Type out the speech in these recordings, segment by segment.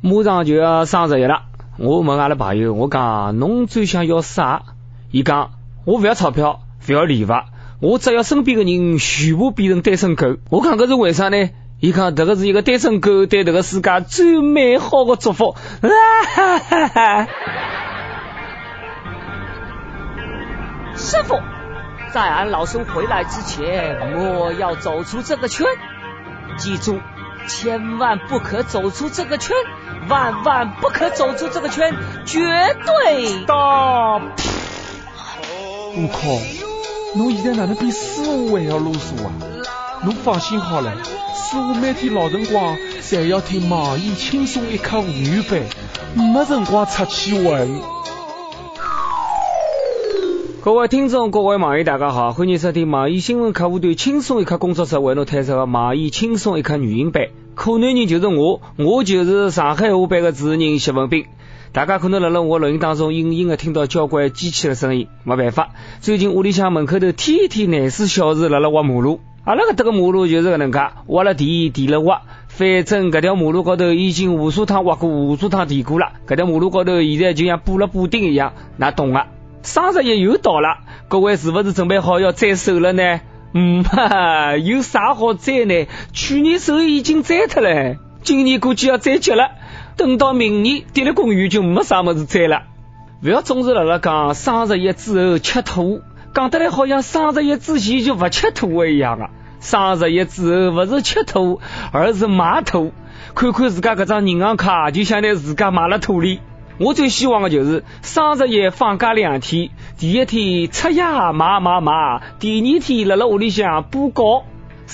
马上就要双十一了，我问阿拉朋友，我讲侬最想要啥？伊讲我不要钞票，不要礼物，我只要身边的人全部变成单身狗。我讲搿是为啥呢？伊讲这个是一个单身狗对这个世界最美好的祝福。师傅，在俺老孙回来之前，莫要走出这个圈，记住。千万不可走出这个圈，万万不可走出这个圈，绝对的。悟空，侬现在哪能比师傅还要啰嗦啊？侬放心好了，师傅每天老辰光侪要听网易轻松一刻妇女版，没辰光出去玩。各位听众，各位网友，大家好，欢迎收听网易新闻客户端轻松一刻工作室为侬推出的网易轻松一刻语音版。可男人就是我，我就是上海话版的主持人谢文斌。大家可能辣辣我录音当中隐隐的听到交关机器的声音，没办法，最近屋里向门口头天天廿四小时辣辣挖马路，阿拉搿搭个马路就是搿能介，挖了地，地了挖，反正搿条马路高头已经无数趟挖过，无数趟地过了，搿条马路高头现在就像补了补丁一样，哪懂啊？双十一又到了，各位是不是准备好要再手了呢？嗯哈哈，有啥好摘呢？去年手已经摘脱了，今年估计要摘绝了。等到明年，跌了公园就没啥么子摘了。不要总是辣辣讲双十一之后吃土，讲得来好像双十一之前就不吃土一样啊！双十一之后不是吃土，而是买土。看看自家搿张银行卡，就想拿自家埋了土里。我最希望的就是双十一放假两天，第一天出夜买买买，第二天辣辣屋里向补觉。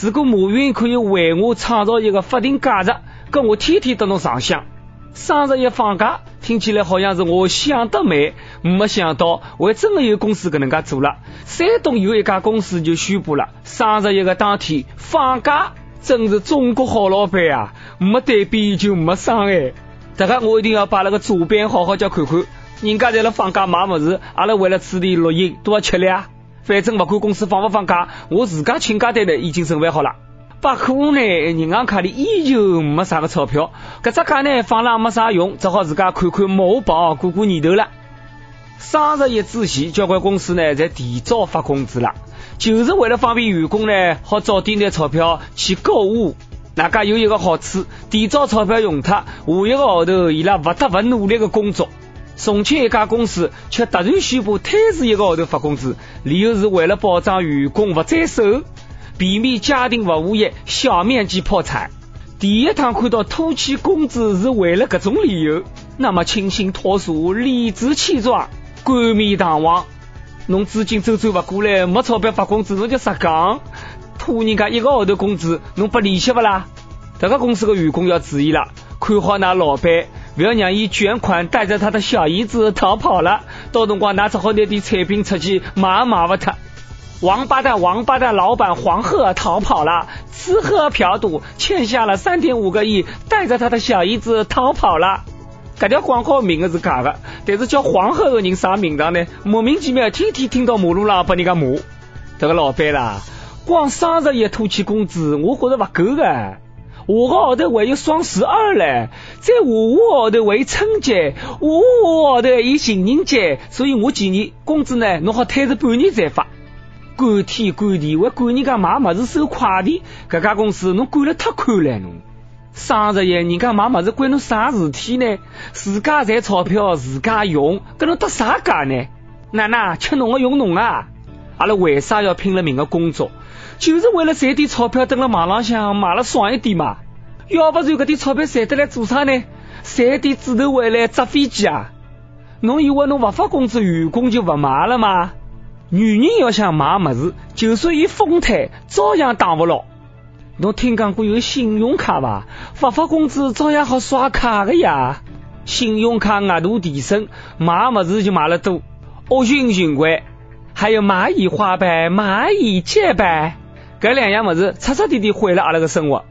如果马云可以为我创造一个法定假日，跟我天天得侬上香。双十一放假听起来好像是我想得美，没想到还真的有公司搿能介做了。山东有一家公司就宣布了，双十一个当天放假，真是中国好老板啊！没对比就没伤害。这个我一定要把那个左边好好叫看看，人家在那放假买么子，阿拉为了此地录音都要吃力啊。反正不管公司放不放假，我自家请假单呢已经准备好了。不过呢，银行卡里依旧没啥个钞票，搿只卡呢放了也没啥用，只好自家看看某宝过过年头了。双十一之前，交关公司呢在提早发工资了，就是为了方便员工呢好早点拿钞票去购物。大家有一个好处，提早钞票用脱，下一个号头伊拉不得不努力的工作。重庆一家公司却突然宣布推迟一个号头发工资，理由是为了保障员工不在手，避免家庭服务业小面积破产。第一趟看到拖欠工资是为了这种理由，那么清新脱俗、理直气壮、冠冕堂皇，侬资金周转不过来，没钞票发工资，侬就实讲。拖人家一个号头工资，侬不利息不啦？这个公司的员工要注意了，看好那老板，不要让伊卷款带着他的小姨子逃跑了。到辰光拿只好拿点产品出去卖也卖不脱。王八蛋，王八蛋，老板黄鹤逃跑了，吃喝嫖赌欠下了三点五个亿，带着他的小姨子逃跑了。这条广告名字是假的，但是叫黄鹤的人啥名堂呢？莫名其妙，天天听到马路上把人家骂。这个老板啦。光双十一拖欠工资，我觉着不够的。下个号头还有双十二嘞，再下下号头还有春节，下下号头还有情人节，所以我建议工资呢，侬好推迟半年再发。管天管地，还管人家买么子收快递，搿家公司侬管了太宽了侬。双十一人家买么子关侬啥事体呢？自家赚钞票自家用，搿侬得啥界呢？奶奶吃侬的用侬啊！阿拉为啥要拼了命的工作？就是为了赚点钞票，等了网浪向买了爽一点嘛。要不然搿点钞票赚得来做啥呢？赚点纸头回来砸飞机啊！侬以为侬不发工资，员工就不买了吗？女人要想买么子，就算伊疯摊，照样打勿牢。侬听讲过有信用卡伐？不发工资照样好刷卡的呀。信用卡额度提升，买么子就买了多，恶性循环。还有蚂蚁花呗、蚂蚁借呗。搿两样物事彻彻底底毁了阿拉个生活。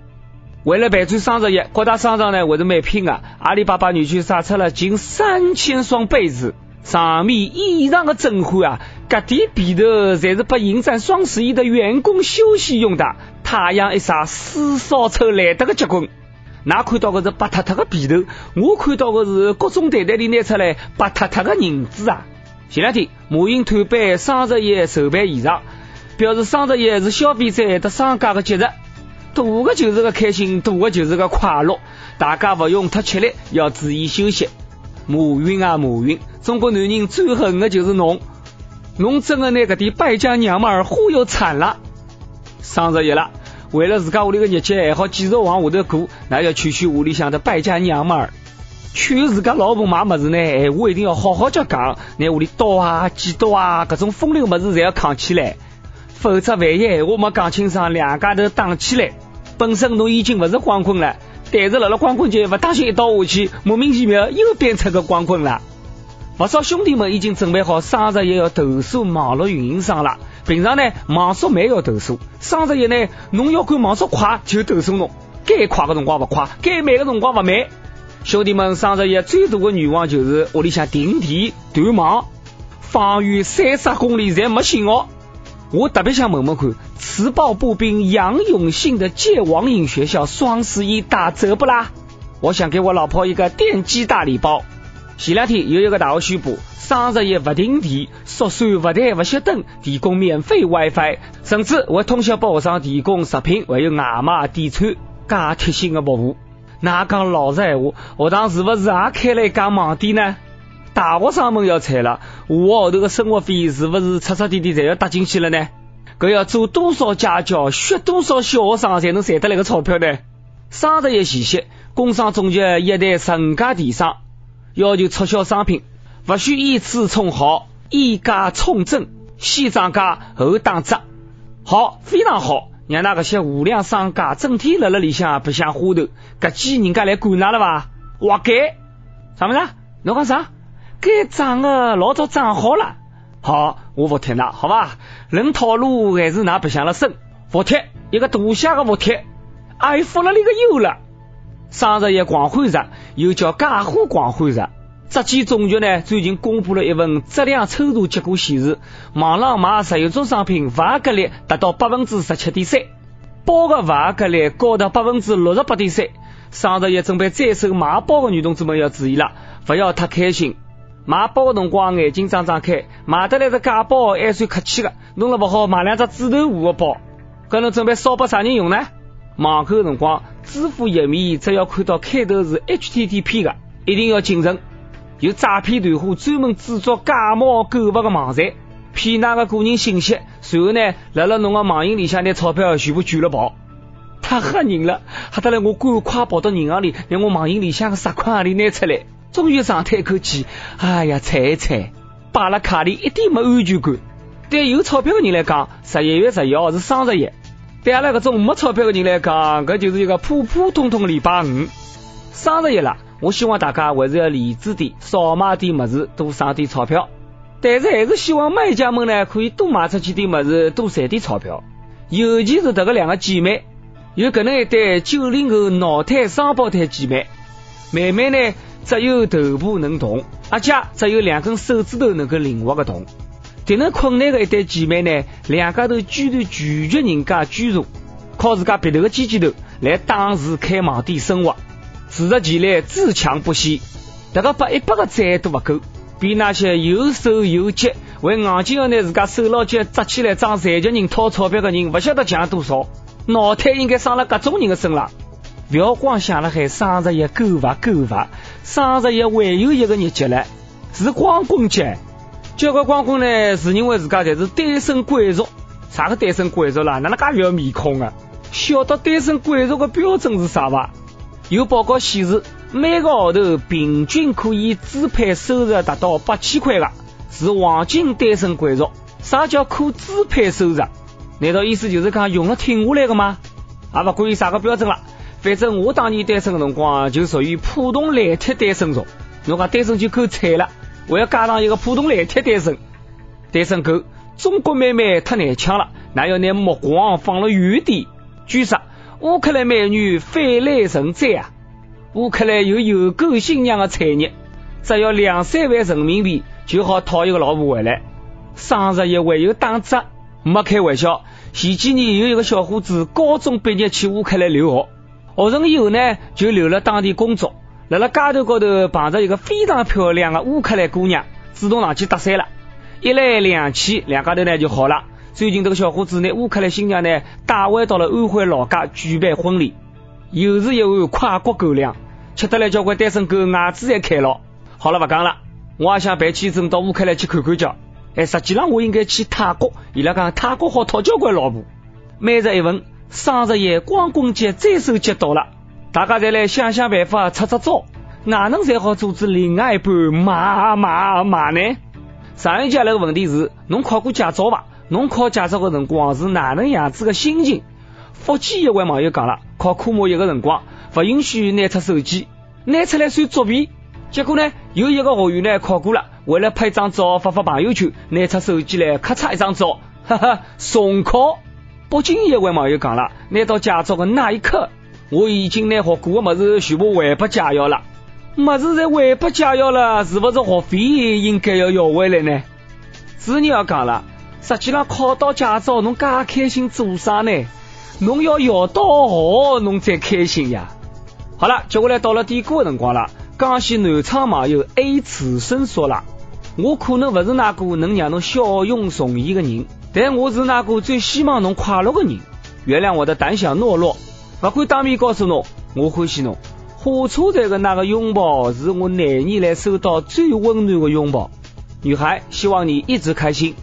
为了办展双十一，各大商场呢还是蛮拼的。阿里巴巴女婿杀出了近三千双被子，上面异常的震撼啊！各点被头侪是拨迎战双十一的员工休息用的。太阳一晒，死烧臭来得个结棍。那看到的是白塌塌的皮头，我看到的是各种袋袋里拿出来白塌塌的银子啊！前两天马云推办双十一筹备现场，表示双十一是消费者和商家的节日，大的就是个开心，大的就是个快乐，大家不用太吃力，要注意休息。马云啊马云，中国男人最恨的就是侬，侬真的拿搿点败家娘们儿忽悠惨了。双十一了。为了自家屋里个日节还好继续往下头过，那要劝劝屋里向的败家娘们儿，劝自家老婆买么子呢？哎，我一定要好好叫讲，拿屋里刀啊、剪刀啊，各种风流么子侪要扛起来，否则万一我没讲清爽，两家头打起来，本身侬已经不是光棍了，但是辣辣光棍节不当心一刀下去，莫名其妙又变成个光棍了。不少兄弟们已经准备好双十一要投诉网络运营商了。平常呢，网速慢要投诉；双十一呢，侬要管网速快就投诉侬。该快的辰光不快，该慢的辰光不慢。兄弟们，双十一最大的愿望就是屋里向停电断网，方圆三十公里侪没信号。我特别想问问看，磁暴步兵杨永信的戒网瘾学校双十一打折不啦？我想给我老婆一个电击大礼包。前两天有一个大学宣布，双十一不停电、宿舍、不台、不熄灯，提供免费 WiFi，甚至会通宵给学生提供食品，还有外卖点餐，加贴心的服务。那讲老实闲话，学堂是不是也开了一家网店呢？大学生们要惨了，下个号头的生活费是不是彻彻底底侪要搭进去了呢？搿要做多少家教，学多少小学生才能赚得来个钞票呢？双十一前夕，工商总局一台十五家电商。要求促销商品，不许依次充好，一价充真，先涨价后打折。好，非常好，让那个些无良商家整天辣辣里向白相花头，搿记人家来管哪了吧？活该！啥么子？侬讲啥？该涨的老早涨好了。好，我服帖㑚，好吧？论套路还是㑚白相了深，服帖一个大写的服帖，哎，服了你个有了。双十一狂欢日，又叫假货狂欢日。质检总局呢最近公布了一份质量抽查结果，显示网上买石油种商品，不合格率达到百分之十七点三，包的不合格率高达百分之六十八点三。双十一准备再收买包的女同志们要注意了，不要太开心。买包的辰光眼睛张张开，买得来的假包还算客气的，弄了不好买两只纸头糊的包，搿侬准备烧拨啥人用呢？网购辰光，支付页面只要看到开头是 HTTP 的，一定要谨慎。有诈骗团伙专门制作假冒购物的网站，骗那个个人信息，随后呢，辣辣侬个网银里向拿钞票全部卷了跑，太吓人了！吓得来我赶快跑到银行里，拿我网银里向个十块钿拿出来，终于长叹一口气，哎呀，惨一惨，摆了卡里一点没安全感。对有钞票的人来讲，十一月十一号是双十一。对阿拉搿种没钞票的人来讲，搿就是一个普普通通的礼拜五。双十一了，我希望大家还是要理智点，少买点物事，多省点钞票。但是还是希望卖家们呢，可以多卖出去点物事，多赚点钞票。尤其是这个两个姐妹，有搿能一对九零后脑瘫双胞胎姐妹，妹妹呢只有头部能动，阿姐只有两根手指头能够灵活的动。这能困难的一对姐妹呢，两家头居然拒绝人家居住，靠自家鼻头的尖尖头来当时开网店生活，自食其力，自强不息。迭个把一百个赞都不够，比那些又瘦又急，为硬劲要拿自家手老脚扎起来装残疾人掏钞票的人，不晓得强多少。脑袋应该伤了各种人的身上，不要光想了还双十一购物购物，双十一还有一个日节嘞，是光棍节。交关光棍呢，自认为自家才是单身贵族。啥个单身贵族啦？哪能介要面孔啊？晓得单身贵族的标准是啥伐？有报告显示，每个号头平均可以支配收入达到八千块的，是黄金单身贵族。啥叫可支配收入？难道意思就是讲用了挺下来的吗？也不管以啥个标准了，反正我当年单身的辰光就属于普通烂铁单身族。侬讲单身就够惨了。我要加上一个普通烂铁单身，单身狗，中国妹妹太难抢了，那要拿目光放了远点。据说乌克兰美女泛滥成灾啊！乌克兰有有狗新娘的产业，只要两三万人民币就好讨一个老婆回来。双十一还有打折，没开玩笑。前几年有一个小伙子高中毕业去乌克兰留学，学成以后呢，就留了当地工作。在了街头高头碰着一个非常漂亮的乌克兰姑娘，主动上去搭讪了。一来两去，两家头呢就好了。最近这个小伙子呢，乌克兰新娘呢带回到了安徽老家举办婚礼，又是一碗跨国狗粮，吃得来交关单身狗牙齿侪开了。好了，不讲了，我也想办签证到乌克兰去看看叫。哎，实际上我应该去泰国，伊拉讲泰国好讨交关老婆。每日一问，双十一光棍节再手节到了。大家再来想想办法，出出招，哪能才好阻止另外一半买买买呢？上一节那个问题是：侬考过驾照吧？侬考驾照的辰光是哪能样子的心情？福建一位网友讲了，考科目一个辰光不允许拿出手机，拿出来算作弊。结果呢，有一个学员呢考过了，为了拍张照发发朋友圈，拿出手机来咔嚓一张照，哈哈，重考。北京一位网友讲了，拿到驾照的那一刻。我已经拿学过的么子全部还拨驾校了，么子在还拨驾校了，是不是学费应该要要回来呢？子女要讲了，实际上考到驾照，侬介开心做啥呢？侬要摇到学，侬才开心呀。好了，接下来到了点歌的辰光了。江西南昌网友 A 此生说了，我可能不是那个能让侬笑容重现的人，但我是那个最希望侬快乐的人。原谅我的胆小懦弱。不敢当面告诉侬，我欢喜侬。火车站的那个拥抱是我那年来收到最温暖的拥抱。女孩，希望你一直开心。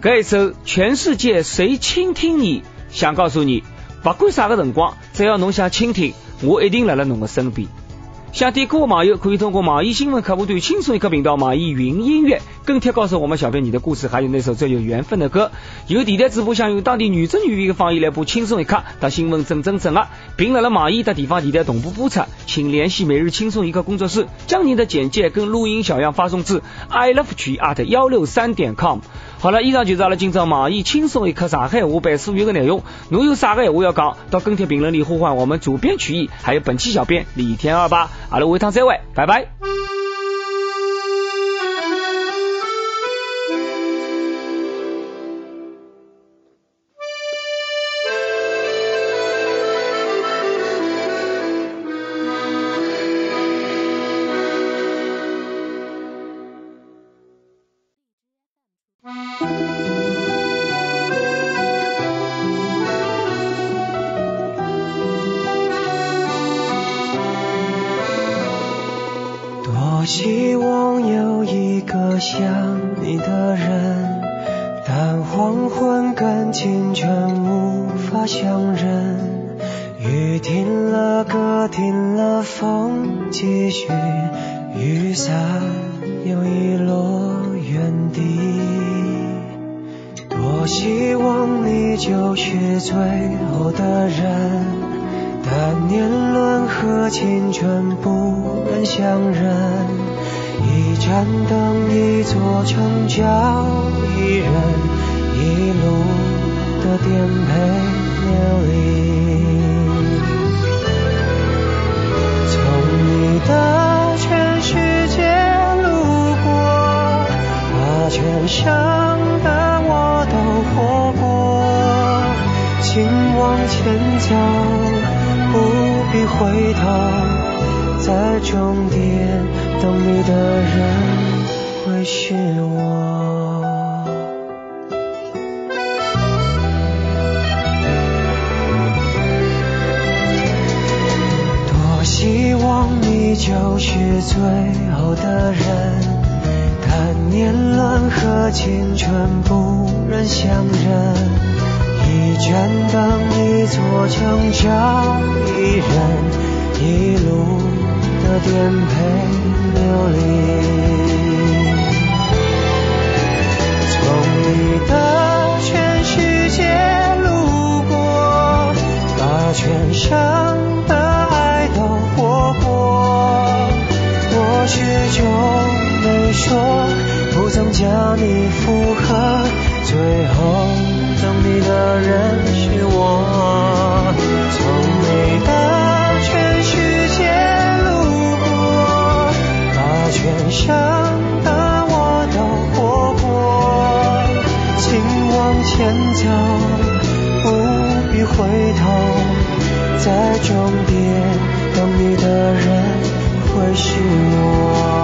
这一首《全世界谁倾听你》，想告诉你，不管啥个辰光，只要侬想倾听，我一定来了侬的身边。想点歌的网友可以通过网易新闻客户端轻松一刻频道、网易云音乐跟帖告诉我们小编你的故事，还有那首最有缘分的歌。有电台主播想用当地女真女语的方言来播轻松一刻，到新闻正正正啊，并在了网易的地方电台同步播出，请联系每日轻松一刻工作室，将您的简介跟录音小样发送至 i love 曲 at 幺六三点 com。好了，以上就是阿拉今朝网易轻松一刻上海话版所有的内容。侬有啥个闲话要讲，到跟帖评论里呼唤我们主编曲艺，还有本期小编李天二吧。阿拉下趟再会，拜拜。歌停了，风继续，雨伞又遗落原地。多希望你就是最后的人。但年轮和青春不忍相认，一盏灯，一座城，叫一人，一路的颠沛流离。的全世界路过，把全生的我都活过，请往前走。不必回头，在终点等你的人会是就是最后的人，但年轮和青春不忍相认。一盏灯，一座城，找一人，一路的颠沛流离。从你的全世界路过，把全盛的就没说，不曾将你附和，最后。等你的人是我，从你的全世界路过，把全生的我都活过，请往前走，不必回头，在终点等你的人会是我。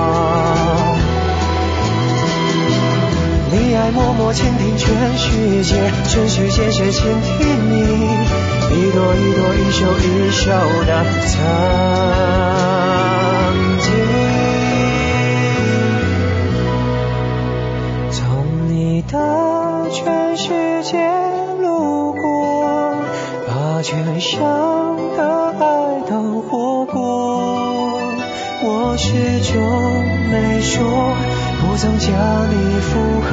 我倾听全世界，全世界却倾听你，一朵一朵，一袖一袖的曾经。从你的全世界路过，把全伤的爱都活过，我始终没说。不曾将你附和，